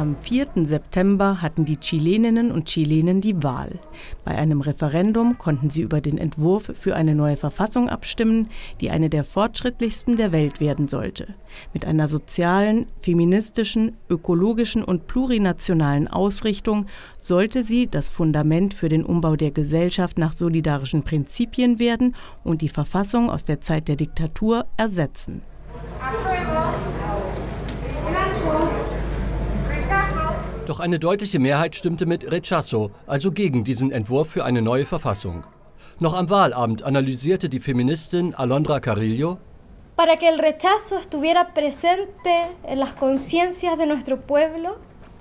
Am 4. September hatten die Chileninnen und Chilenen die Wahl. Bei einem Referendum konnten sie über den Entwurf für eine neue Verfassung abstimmen, die eine der fortschrittlichsten der Welt werden sollte. Mit einer sozialen, feministischen, ökologischen und plurinationalen Ausrichtung sollte sie das Fundament für den Umbau der Gesellschaft nach solidarischen Prinzipien werden und die Verfassung aus der Zeit der Diktatur ersetzen. Doch eine deutliche Mehrheit stimmte mit Rechazo, also gegen diesen Entwurf für eine neue Verfassung. Noch am Wahlabend analysierte die Feministin Alondra Carrillo, Para que el rechazo estuviera presente en las conciencias de nuestro pueblo,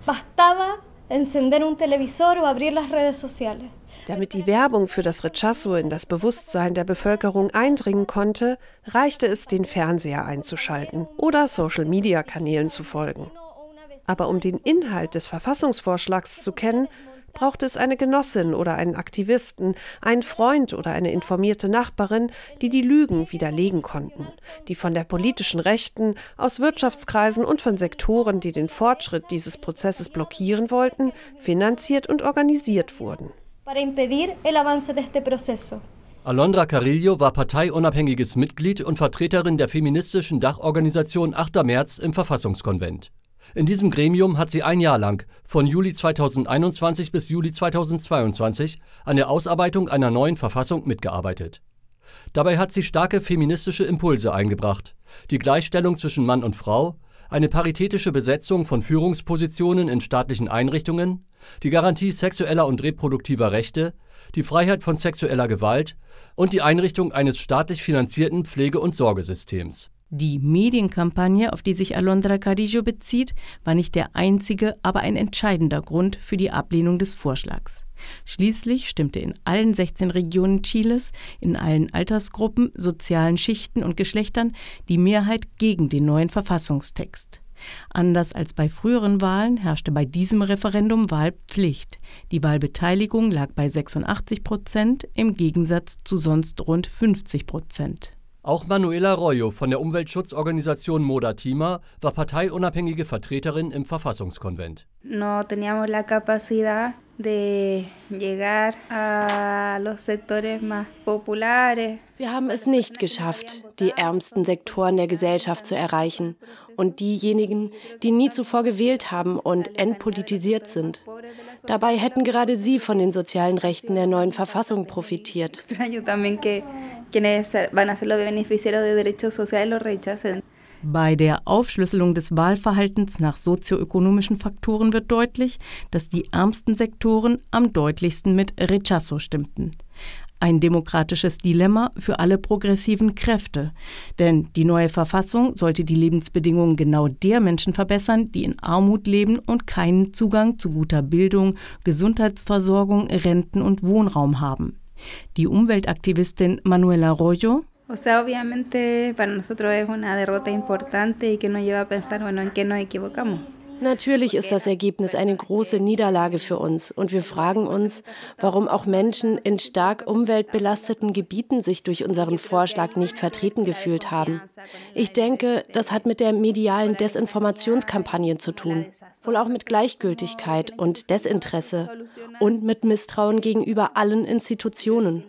bastaba encender un televisor o abrir las redes sociales. Damit die Werbung für das Rechazo in das Bewusstsein der Bevölkerung eindringen konnte, reichte es, den Fernseher einzuschalten oder Social-Media-Kanälen zu folgen. Aber um den Inhalt des Verfassungsvorschlags zu kennen, braucht es eine Genossin oder einen Aktivisten, einen Freund oder eine informierte Nachbarin, die die Lügen widerlegen konnten, die von der politischen Rechten, aus Wirtschaftskreisen und von Sektoren, die den Fortschritt dieses Prozesses blockieren wollten, finanziert und organisiert wurden. Alondra Carrillo war parteiunabhängiges Mitglied und Vertreterin der feministischen Dachorganisation 8. März im Verfassungskonvent. In diesem Gremium hat sie ein Jahr lang, von Juli 2021 bis Juli 2022, an der Ausarbeitung einer neuen Verfassung mitgearbeitet. Dabei hat sie starke feministische Impulse eingebracht, die Gleichstellung zwischen Mann und Frau, eine paritätische Besetzung von Führungspositionen in staatlichen Einrichtungen, die Garantie sexueller und reproduktiver Rechte, die Freiheit von sexueller Gewalt und die Einrichtung eines staatlich finanzierten Pflege- und Sorgesystems. Die Medienkampagne, auf die sich Alondra Carrillo bezieht, war nicht der einzige, aber ein entscheidender Grund für die Ablehnung des Vorschlags. Schließlich stimmte in allen 16 Regionen Chiles, in allen Altersgruppen, sozialen Schichten und Geschlechtern die Mehrheit gegen den neuen Verfassungstext. Anders als bei früheren Wahlen herrschte bei diesem Referendum Wahlpflicht. Die Wahlbeteiligung lag bei 86 Prozent im Gegensatz zu sonst rund 50 Prozent. Auch Manuela Arroyo von der Umweltschutzorganisation Moda Tima war parteiunabhängige Vertreterin im Verfassungskonvent. No teníamos la capacidad de llegar a los sectores más populares. Wir haben es nicht geschafft, die ärmsten Sektoren der Gesellschaft zu erreichen und diejenigen, die nie zuvor gewählt haben und entpolitisiert sind. Dabei hätten gerade sie von den sozialen Rechten der neuen Verfassung profitiert. Bei der Aufschlüsselung des Wahlverhaltens nach sozioökonomischen Faktoren wird deutlich, dass die ärmsten Sektoren am deutlichsten mit Rechazo stimmten. Ein demokratisches Dilemma für alle progressiven Kräfte. Denn die neue Verfassung sollte die Lebensbedingungen genau der Menschen verbessern, die in Armut leben und keinen Zugang zu guter Bildung, Gesundheitsversorgung, Renten und Wohnraum haben. Die Umweltaktivistin Manuela Arroyo O sea, obviamente para nosotros es una derrota importante y que nos lleva a pensar, bueno, en qué nos equivocamos. Natürlich ist das Ergebnis eine große Niederlage für uns und wir fragen uns, warum auch Menschen in stark umweltbelasteten Gebieten sich durch unseren Vorschlag nicht vertreten gefühlt haben. Ich denke, das hat mit der medialen Desinformationskampagne zu tun, wohl auch mit Gleichgültigkeit und Desinteresse und mit Misstrauen gegenüber allen Institutionen.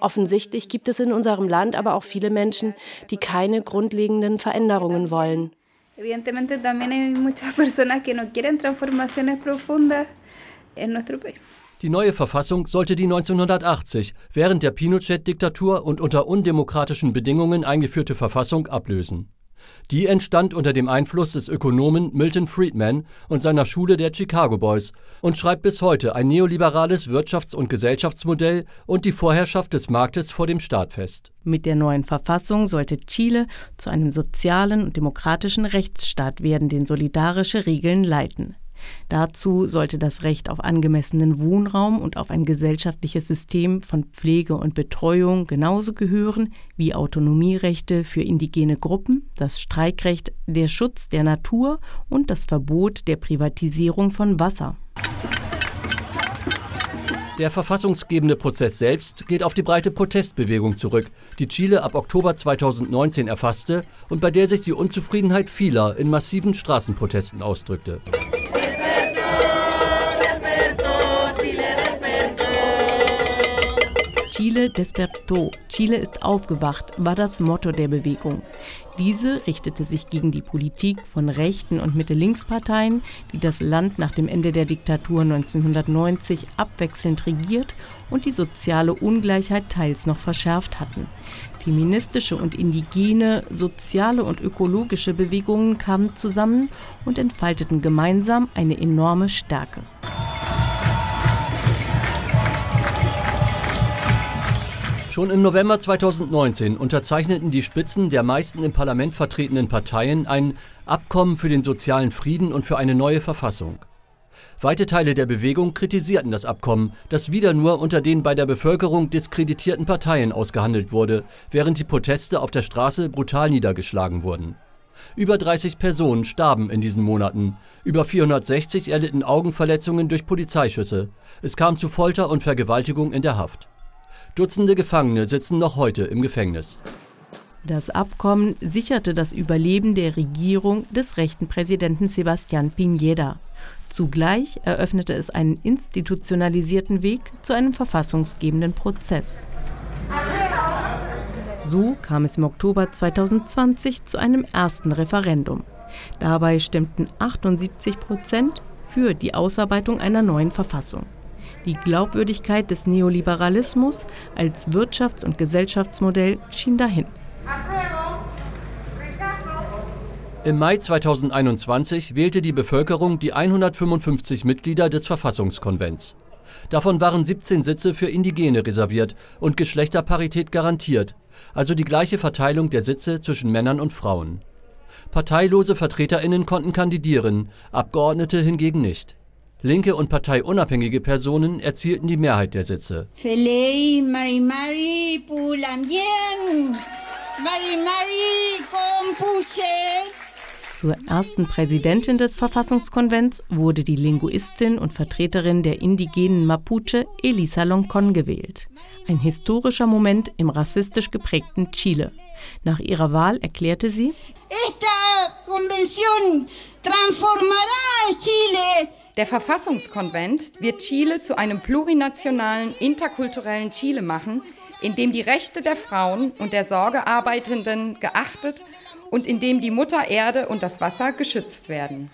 Offensichtlich gibt es in unserem Land aber auch viele Menschen, die keine grundlegenden Veränderungen wollen. Evidentemente también hay muchas personas que no quieren transformaciones profundas en nuestro país. Die neue Verfassung sollte die 1980 während der Pinochet-Diktatur und unter undemokratischen Bedingungen eingeführte Verfassung ablösen. Die entstand unter dem Einfluss des Ökonomen Milton Friedman und seiner Schule der Chicago Boys und schreibt bis heute ein neoliberales Wirtschafts- und Gesellschaftsmodell und die Vorherrschaft des Marktes vor dem Staat fest. Mit der neuen Verfassung sollte Chile zu einem sozialen und demokratischen Rechtsstaat werden, den solidarische Regeln leiten. Dazu sollte das Recht auf angemessenen Wohnraum und auf ein gesellschaftliches System von Pflege und Betreuung genauso gehören wie Autonomierechte für indigene Gruppen, das Streikrecht, der Schutz der Natur und das Verbot der Privatisierung von Wasser. Der verfassungsgebende Prozess selbst geht auf die breite Protestbewegung zurück, die Chile ab Oktober 2019 erfasste und bei der sich die Unzufriedenheit vieler in massiven Straßenprotesten ausdrückte. Chile despertó, Chile ist aufgewacht, war das Motto der Bewegung. Diese richtete sich gegen die Politik von rechten und Mitte-Links-Parteien, die das Land nach dem Ende der Diktatur 1990 abwechselnd regiert und die soziale Ungleichheit teils noch verschärft hatten. Feministische und indigene, soziale und ökologische Bewegungen kamen zusammen und entfalteten gemeinsam eine enorme Stärke. Schon im November 2019 unterzeichneten die Spitzen der meisten im Parlament vertretenen Parteien ein Abkommen für den sozialen Frieden und für eine neue Verfassung. Weite Teile der Bewegung kritisierten das Abkommen, das wieder nur unter den bei der Bevölkerung diskreditierten Parteien ausgehandelt wurde, während die Proteste auf der Straße brutal niedergeschlagen wurden. Über 30 Personen starben in diesen Monaten, über 460 erlitten Augenverletzungen durch Polizeischüsse. Es kam zu Folter und Vergewaltigung in der Haft. Dutzende Gefangene sitzen noch heute im Gefängnis. Das Abkommen sicherte das Überleben der Regierung des rechten Präsidenten Sebastián Piñera. Zugleich eröffnete es einen institutionalisierten Weg zu einem verfassungsgebenden Prozess. So kam es im Oktober 2020 zu einem ersten Referendum. Dabei stimmten 78 Prozent für die Ausarbeitung einer neuen Verfassung. Die Glaubwürdigkeit des Neoliberalismus als Wirtschafts- und Gesellschaftsmodell schien dahin. Im Mai 2021 wählte die Bevölkerung die 155 Mitglieder des Verfassungskonvents. Davon waren 17 Sitze für Indigene reserviert und Geschlechterparität garantiert, also die gleiche Verteilung der Sitze zwischen Männern und Frauen. Parteilose Vertreterinnen konnten kandidieren, Abgeordnete hingegen nicht. Linke und parteiunabhängige Personen erzielten die Mehrheit der Sitze. Feliz Mari Mari Pulamien, Mari Mari Compuche. Zur ersten Präsidentin des Verfassungskonvents wurde die Linguistin und Vertreterin der indigenen Mapuche Elisa Loncon gewählt. Ein historischer Moment im rassistisch geprägten Chile. Nach ihrer Wahl erklärte sie: Esta convención transformará Chile der Verfassungskonvent wird Chile zu einem plurinationalen, interkulturellen Chile machen, in dem die Rechte der Frauen und der Sorgearbeitenden geachtet und in dem die Mutter Erde und das Wasser geschützt werden.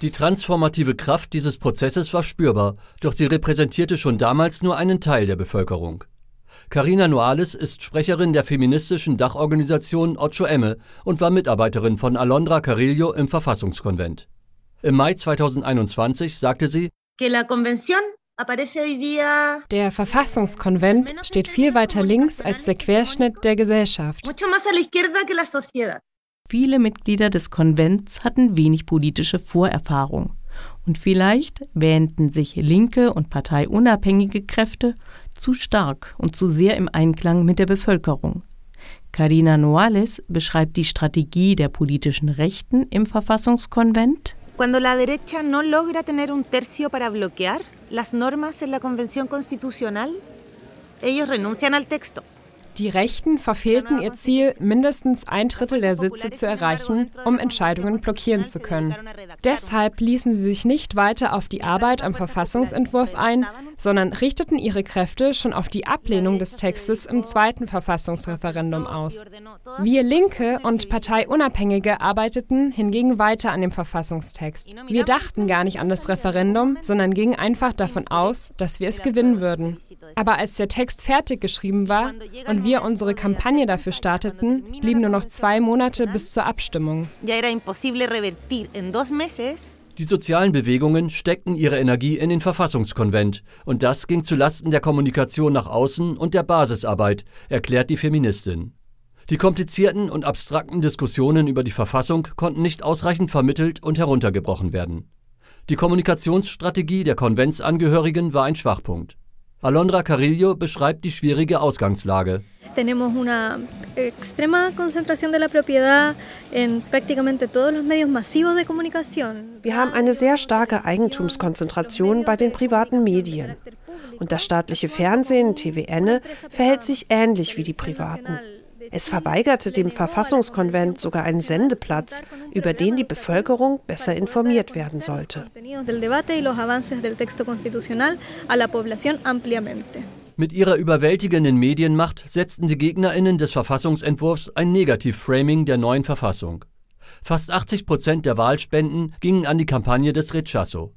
Die transformative Kraft dieses Prozesses war spürbar, doch sie repräsentierte schon damals nur einen Teil der Bevölkerung. Carina Noales ist Sprecherin der feministischen Dachorganisation Ocho Emme und war Mitarbeiterin von Alondra Carillo im Verfassungskonvent. Im Mai 2021 sagte sie, der Verfassungskonvent steht viel weiter links als der Querschnitt der Gesellschaft. Viele Mitglieder des Konvents hatten wenig politische Vorerfahrung. Und vielleicht wähnten sich linke und parteiunabhängige Kräfte zu stark und zu sehr im Einklang mit der Bevölkerung. Carina Noales beschreibt die Strategie der politischen Rechten im Verfassungskonvent. Cuando la derecha no logra tener un tercio para bloquear las normas en la Convención Constitucional, ellos renuncian al texto. Die Rechten verfehlten ihr Ziel, mindestens ein Drittel der Sitze zu erreichen, um Entscheidungen blockieren zu können. Deshalb ließen sie sich nicht weiter auf die Arbeit am Verfassungsentwurf ein, sondern richteten ihre Kräfte schon auf die Ablehnung des Textes im zweiten Verfassungsreferendum aus. Wir Linke und Parteiunabhängige arbeiteten hingegen weiter an dem Verfassungstext. Wir dachten gar nicht an das Referendum, sondern gingen einfach davon aus, dass wir es gewinnen würden. Aber als der Text fertig geschrieben war und wir unsere Kampagne dafür starteten, blieben nur noch zwei Monate bis zur Abstimmung. Die sozialen Bewegungen steckten ihre Energie in den Verfassungskonvent und das ging zulasten der Kommunikation nach außen und der Basisarbeit, erklärt die Feministin. Die komplizierten und abstrakten Diskussionen über die Verfassung konnten nicht ausreichend vermittelt und heruntergebrochen werden. Die Kommunikationsstrategie der Konventsangehörigen war ein Schwachpunkt. Alondra Carillo beschreibt die schwierige Ausgangslage. Tenemos una extrema concentración de la propiedad en prácticamente todos los medios masivos de comunicación. Wir haben eine sehr starke Eigentumskonzentration bei den privaten Medien. Und das staatliche Fernsehen, TVN, verhält sich ähnlich wie die privaten. Es verweigerte dem Verfassungskonvent sogar einen Sendeplatz, über den die Bevölkerung besser informiert werden sollte. Mit ihrer überwältigenden Medienmacht setzten die Gegnerinnen des Verfassungsentwurfs ein Negativ-Framing der neuen Verfassung. Fast 80 Prozent der Wahlspenden gingen an die Kampagne des Rechazo.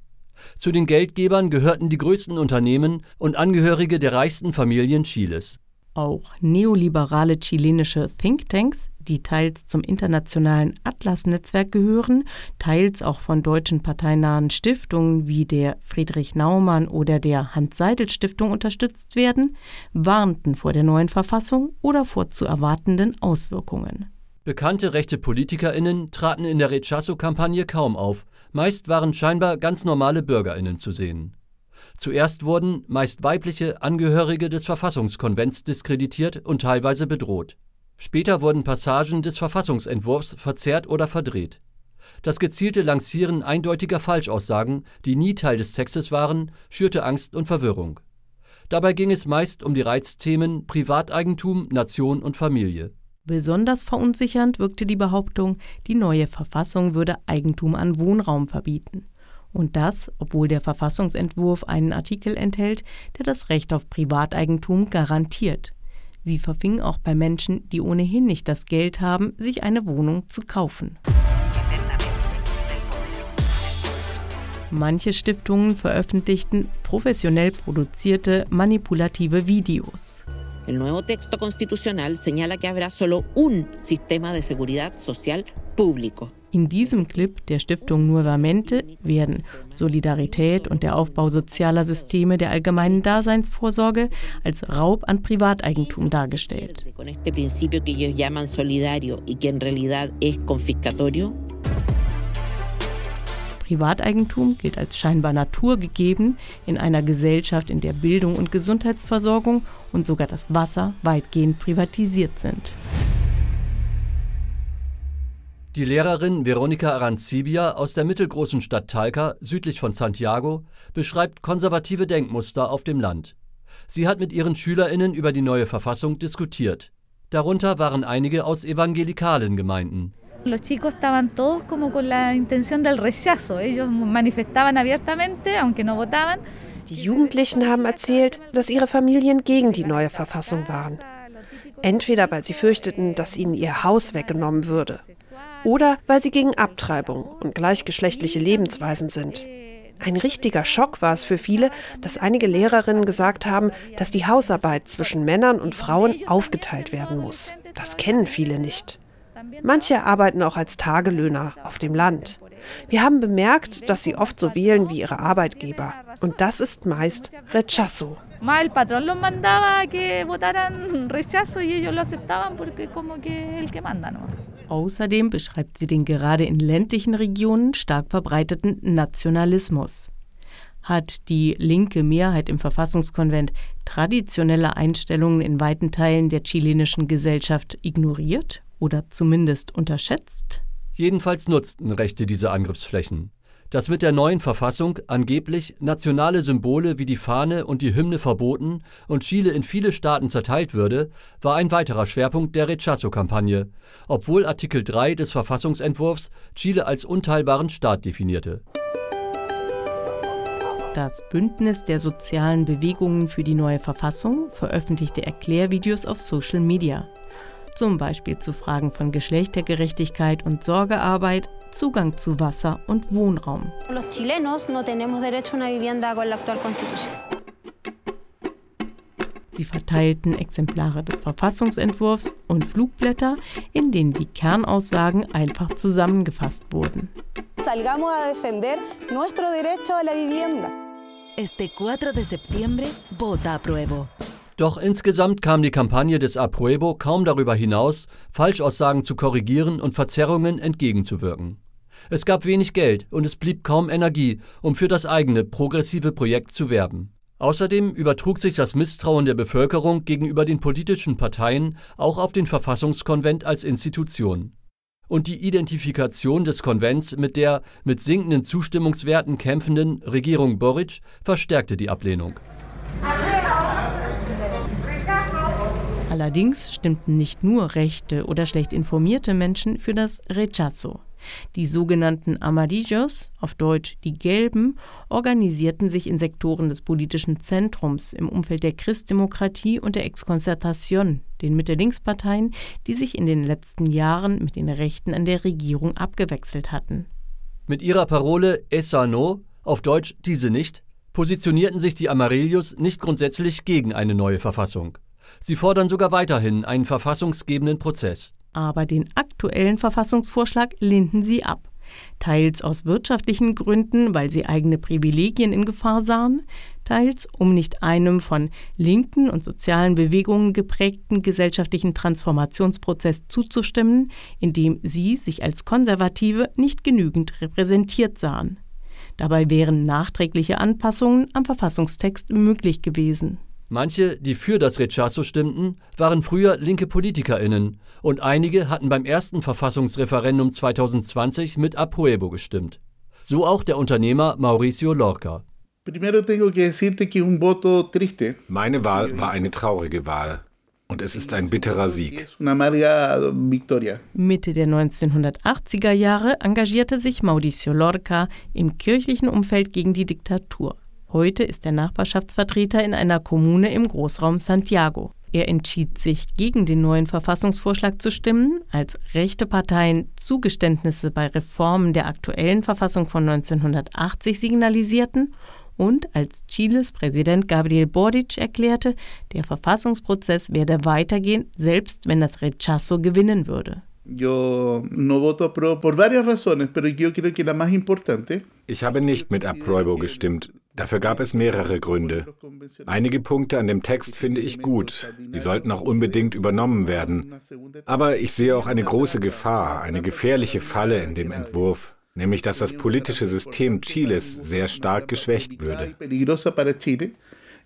Zu den Geldgebern gehörten die größten Unternehmen und Angehörige der reichsten Familien Chiles. Auch neoliberale chilenische Thinktanks, die teils zum internationalen Atlas-Netzwerk gehören, teils auch von deutschen parteinahen Stiftungen wie der Friedrich Naumann oder der Hans-Seidel-Stiftung unterstützt werden, warnten vor der neuen Verfassung oder vor zu erwartenden Auswirkungen. Bekannte rechte PolitikerInnen traten in der Rechazo-Kampagne kaum auf, meist waren scheinbar ganz normale BürgerInnen zu sehen. Zuerst wurden meist weibliche Angehörige des Verfassungskonvents diskreditiert und teilweise bedroht. Später wurden Passagen des Verfassungsentwurfs verzerrt oder verdreht. Das gezielte Lancieren eindeutiger Falschaussagen, die nie Teil des Textes waren, schürte Angst und Verwirrung. Dabei ging es meist um die Reizthemen Privateigentum, Nation und Familie. Besonders verunsichernd wirkte die Behauptung, die neue Verfassung würde Eigentum an Wohnraum verbieten. Und das, obwohl der Verfassungsentwurf einen Artikel enthält, der das Recht auf Privateigentum garantiert. Sie verfing auch bei Menschen, die ohnehin nicht das Geld haben, sich eine Wohnung zu kaufen. Manche Stiftungen veröffentlichten professionell produzierte manipulative Videos. El nuevo texto constitucional señala que habrá solo un sistema de seguridad social público. In diesem Clip der Stiftung Nuevamente werden Solidarität und der Aufbau sozialer Systeme der allgemeinen Daseinsvorsorge als Raub an Privateigentum dargestellt. Privateigentum gilt als scheinbar naturgegeben in einer Gesellschaft, in der Bildung und Gesundheitsversorgung und sogar das Wasser weitgehend privatisiert sind. Die Lehrerin Veronica Arancibia aus der mittelgroßen Stadt Talca, südlich von Santiago, beschreibt konservative Denkmuster auf dem Land. Sie hat mit ihren SchülerInnen über die neue Verfassung diskutiert. Darunter waren einige aus evangelikalen Gemeinden. Los chicos estaban todos como con la intención del rechazo. Ellos manifestaban abiertamente, aunque no votaban. Die Jugendlichen haben erzählt, dass ihre Familien gegen die neue Verfassung waren. Entweder weil sie fürchteten, dass ihnen ihr Haus weggenommen würde oder weil sie gegen Abtreibung und gleichgeschlechtliche Lebensweisen sind. Ein richtiger Schock war es für viele, dass einige Lehrerinnen gesagt haben, dass die Hausarbeit zwischen Männern und Frauen aufgeteilt werden muss. Das kennen viele nicht. Manche arbeiten auch als Tagelöhner auf dem Land. Wir haben bemerkt, dass sie oft so wählen wie ihre Arbeitgeber. Und das ist meist Rechazo. Außerdem beschreibt sie den gerade in ländlichen Regionen stark verbreiteten Nationalismus. Hat die linke Mehrheit im Verfassungskonvent traditionelle Einstellungen in weiten Teilen der chilenischen Gesellschaft ignoriert oder zumindest unterschätzt? Jedenfalls nutzten Rechte diese Angriffsflächen dass mit der neuen Verfassung angeblich nationale Symbole wie die Fahne und die Hymne verboten und Chile in viele Staaten zerteilt würde, war ein weiterer Schwerpunkt der Rechazo-Kampagne, obwohl Artikel 3 des Verfassungsentwurfs Chile als unteilbaren Staat definierte. Das Bündnis der sozialen Bewegungen für die neue Verfassung veröffentlichte Erklärvideos auf Social Media zum Beispiel zu Fragen von Geschlechtergerechtigkeit und Sorgearbeit, Zugang zu Wasser und Wohnraum. Sie verteilten Exemplare des Verfassungsentwurfs und Flugblätter, in denen die Kernaussagen einfach zusammengefasst wurden. Salgamos a defender nuestro derecho a la vivienda. Este 4 de septiembre, vota apruebo. Doch insgesamt kam die Kampagne des Apruebo kaum darüber hinaus, Falschaussagen zu korrigieren und Verzerrungen entgegenzuwirken. Es gab wenig Geld und es blieb kaum Energie, um für das eigene progressive Projekt zu werben. Außerdem übertrug sich das Misstrauen der Bevölkerung gegenüber den politischen Parteien auch auf den Verfassungskonvent als Institution. Und die Identifikation des Konvents mit der mit sinkenden Zustimmungswerten kämpfenden Regierung Boric verstärkte die Ablehnung. Allerdings stimmten nicht nur rechte oder schlecht informierte Menschen für das Rechazo. Die sogenannten Amarillos, auf Deutsch die Gelben, organisierten sich in Sektoren des politischen Zentrums im Umfeld der Christdemokratie und der Exconcertación, den Mitte-Links-Parteien, die sich in den letzten Jahren mit den Rechten an der Regierung abgewechselt hatten. Mit ihrer Parole Esa no, auf Deutsch diese nicht, positionierten sich die Amarillos nicht grundsätzlich gegen eine neue Verfassung. Sie fordern sogar weiterhin einen verfassungsgebenden Prozess aber den aktuellen Verfassungsvorschlag lehnten sie ab. Teils aus wirtschaftlichen Gründen, weil sie eigene Privilegien in Gefahr sahen, teils um nicht einem von linken und sozialen Bewegungen geprägten gesellschaftlichen Transformationsprozess zuzustimmen, in dem sie sich als Konservative nicht genügend repräsentiert sahen. Dabei wären nachträgliche Anpassungen am Verfassungstext möglich gewesen. Manche, die für das Rechazo stimmten, waren früher linke PolitikerInnen und einige hatten beim ersten Verfassungsreferendum 2020 mit Apruebo gestimmt. So auch der Unternehmer Mauricio Lorca. Meine Wahl war eine traurige Wahl. Und es ist ein bitterer Sieg. Mitte der 1980er Jahre engagierte sich Mauricio Lorca im kirchlichen Umfeld gegen die Diktatur. Heute ist er Nachbarschaftsvertreter in einer Kommune im Großraum Santiago. Er entschied sich, gegen den neuen Verfassungsvorschlag zu stimmen, als rechte Parteien Zugeständnisse bei Reformen der aktuellen Verfassung von 1980 signalisierten und als Chiles Präsident Gabriel Boric erklärte, der Verfassungsprozess werde weitergehen, selbst wenn das Rechazo gewinnen würde. Ich habe nicht mit Approibo gestimmt. Dafür gab es mehrere Gründe. Einige Punkte an dem Text finde ich gut. Die sollten auch unbedingt übernommen werden. Aber ich sehe auch eine große Gefahr, eine gefährliche Falle in dem Entwurf, nämlich dass das politische System Chiles sehr stark geschwächt würde.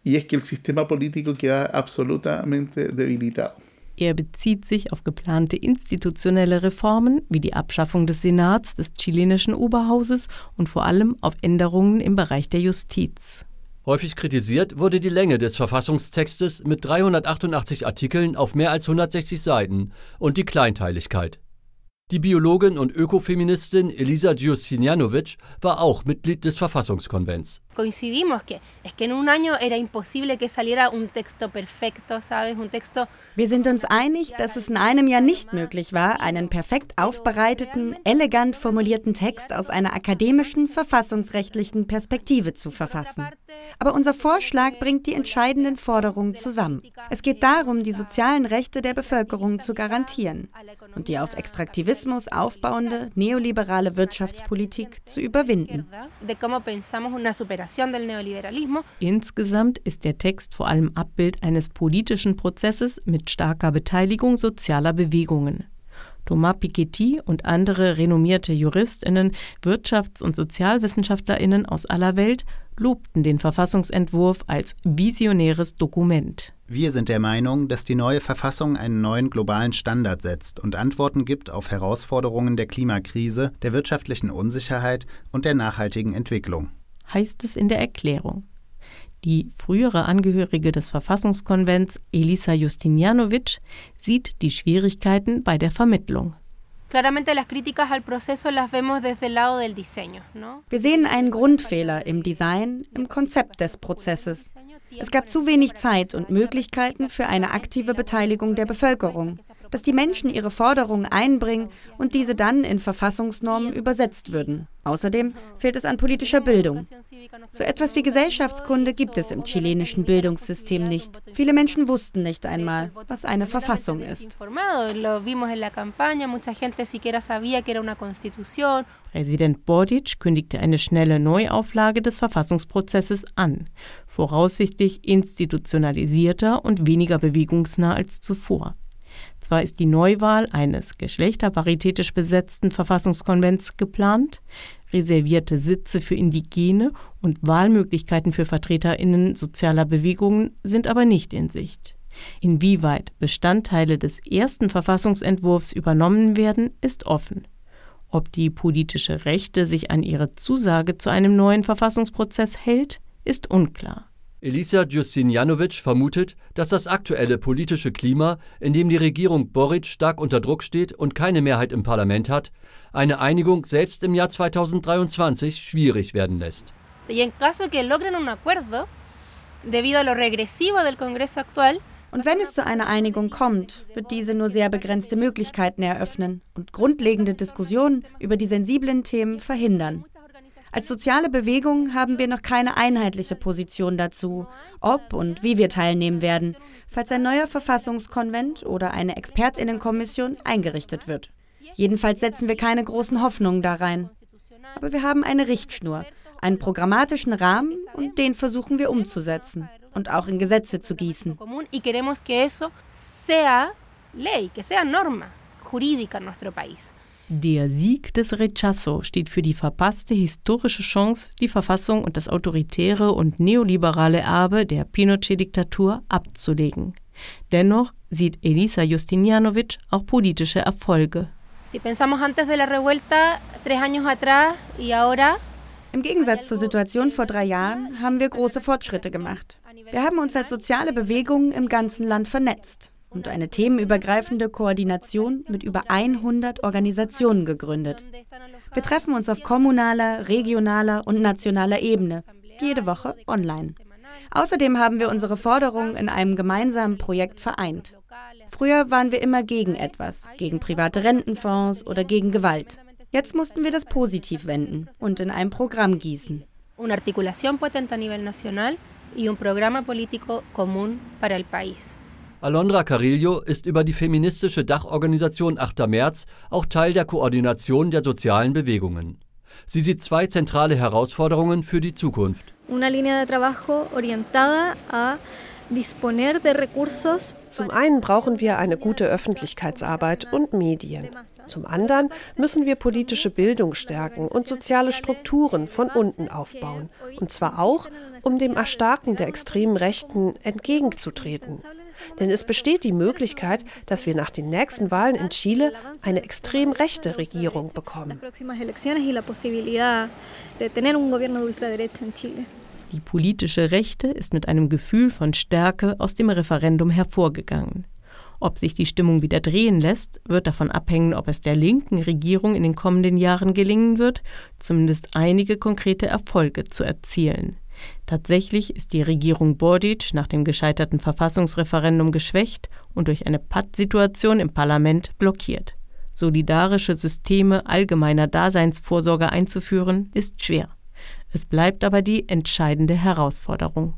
Y es que el sistema político queda absolutamente debilitado. Er bezieht sich auf geplante institutionelle Reformen wie die Abschaffung des Senats des chilenischen Oberhauses und vor allem auf Änderungen im Bereich der Justiz. Häufig kritisiert wurde die Länge des Verfassungstextes mit 388 Artikeln auf mehr als 160 Seiten und die Kleinteiligkeit. Die Biologin und Ökofeministin Elisa Djusinianovic war auch Mitglied des Verfassungskonvents. Coincidimos que es que en un año era imposible que saliera un texto perfecto, ¿sabes? Un texto Wir sind uns einig, dass es in einem Jahr nicht möglich war, einen perfekt aufbereiteten, elegant formulierten Text aus einer akademischen, verfassungsrechtlichen Perspektive zu verfassen. Aber unser Vorschlag bringt die entscheidenden Forderungen zusammen. Es geht darum, die sozialen Rechte der Bevölkerung zu garantieren und die auf Extraktivismus aufbauende neoliberale Wirtschaftspolitik zu überwinden. Insgesamt ist der Text vor allem Abbild eines politischen Prozesses mit starker Beteiligung sozialer Bewegungen. Thomas Piketty und andere renommierte Juristinnen, Wirtschafts- und Sozialwissenschaftlerinnen aus aller Welt lobten den Verfassungsentwurf als visionäres Dokument. Wir sind der Meinung, dass die neue Verfassung einen neuen globalen Standard setzt und Antworten gibt auf Herausforderungen der Klimakrise, der wirtschaftlichen Unsicherheit und der nachhaltigen Entwicklung. Heißt es in der Erklärung. Die frühere Angehörige des Verfassungskonvents, Elisa Justinianovic, sieht die Schwierigkeiten bei der Vermittlung. Wir sehen einen Grundfehler im Design, im Konzept des Prozesses. Es gab zu wenig Zeit und Möglichkeiten für eine aktive Beteiligung der Bevölkerung dass die Menschen ihre Forderungen einbringen und diese dann in Verfassungsnormen übersetzt würden. Außerdem fehlt es an politischer Bildung. So etwas wie Gesellschaftskunde gibt es im chilenischen Bildungssystem nicht. Viele Menschen wussten nicht einmal, was eine Verfassung ist. Präsident Boric kündigte eine schnelle Neuauflage des Verfassungsprozesses an, voraussichtlich institutionalisierter und weniger bewegungsnah als zuvor. Zwar ist die Neuwahl eines geschlechterparitätisch besetzten Verfassungskonvents geplant, reservierte Sitze für Indigene und Wahlmöglichkeiten für Vertreterinnen sozialer Bewegungen sind aber nicht in Sicht. Inwieweit Bestandteile des ersten Verfassungsentwurfs übernommen werden, ist offen. Ob die politische Rechte sich an ihre Zusage zu einem neuen Verfassungsprozess hält, ist unklar. Elisa Justinianovic vermutet, dass das aktuelle politische Klima, in dem die Regierung Boric stark unter Druck steht und keine Mehrheit im Parlament hat, eine Einigung selbst im Jahr 2023 schwierig werden lässt. Und wenn es zu einer Einigung kommt, wird diese nur sehr begrenzte Möglichkeiten eröffnen und grundlegende Diskussionen über die sensiblen Themen verhindern. Als soziale Bewegung haben wir noch keine einheitliche Position dazu, ob und wie wir teilnehmen werden, falls ein neuer Verfassungskonvent oder eine Expertinnenkommission eingerichtet wird. Jedenfalls setzen wir keine großen Hoffnungen da rein. Aber wir haben eine Richtschnur, einen programmatischen Rahmen und den versuchen wir umzusetzen und auch in Gesetze zu gießen. Der Sieg des Rechazo steht für die verpasste historische Chance, die Verfassung und das autoritäre und neoliberale Erbe der Pinochet-Diktatur abzulegen. Dennoch sieht Elisa Justinianovic auch politische Erfolge. Im Gegensatz zur Situation vor drei Jahren haben wir große Fortschritte gemacht. Wir haben uns als soziale Bewegung im ganzen Land vernetzt und eine themenübergreifende Koordination mit über 100 Organisationen gegründet. Wir treffen uns auf kommunaler, regionaler und nationaler Ebene, jede Woche online. Außerdem haben wir unsere Forderungen in einem gemeinsamen Projekt vereint. Früher waren wir immer gegen etwas, gegen private Rentenfonds oder gegen Gewalt. Jetzt mussten wir das positiv wenden und in ein Programm gießen. Una articulación potente a nivel nacional y un programa político común para el país. Alondra Carillo ist über die feministische Dachorganisation 8. März auch Teil der Koordination der sozialen Bewegungen. Sie sieht zwei zentrale Herausforderungen für die Zukunft. Una línea de trabajo orientada a zum einen brauchen wir eine gute Öffentlichkeitsarbeit und Medien. Zum anderen müssen wir politische Bildung stärken und soziale Strukturen von unten aufbauen. Und zwar auch, um dem Erstarken der extremen Rechten entgegenzutreten. Denn es besteht die Möglichkeit, dass wir nach den nächsten Wahlen in Chile eine extrem rechte Regierung bekommen. Die politische Rechte ist mit einem Gefühl von Stärke aus dem Referendum hervorgegangen. Ob sich die Stimmung wieder drehen lässt, wird davon abhängen, ob es der linken Regierung in den kommenden Jahren gelingen wird, zumindest einige konkrete Erfolge zu erzielen. Tatsächlich ist die Regierung Boric nach dem gescheiterten Verfassungsreferendum geschwächt und durch eine Pattsituation im Parlament blockiert. Solidarische Systeme allgemeiner Daseinsvorsorge einzuführen, ist schwer. Es bleibt aber die entscheidende Herausforderung.